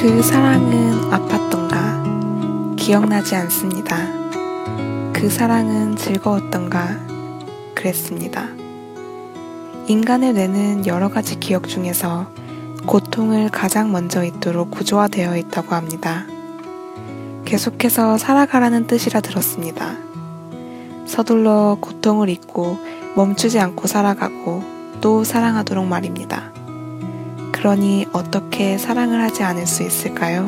그 사랑은 아팠던가 기억나지 않습니다. 그 사랑은 즐거웠던가 그랬습니다. 인간의 뇌는 여러 가지 기억 중에서 고통을 가장 먼저 잊도록 구조화되어 있다고 합니다. 계속해서 살아가라는 뜻이라 들었습니다. 서둘러 고통을 잊고 멈추지 않고 살아가고 또 사랑하도록 말입니다. 그러니 어떻게 사랑을 하지 않을 수 있을까요?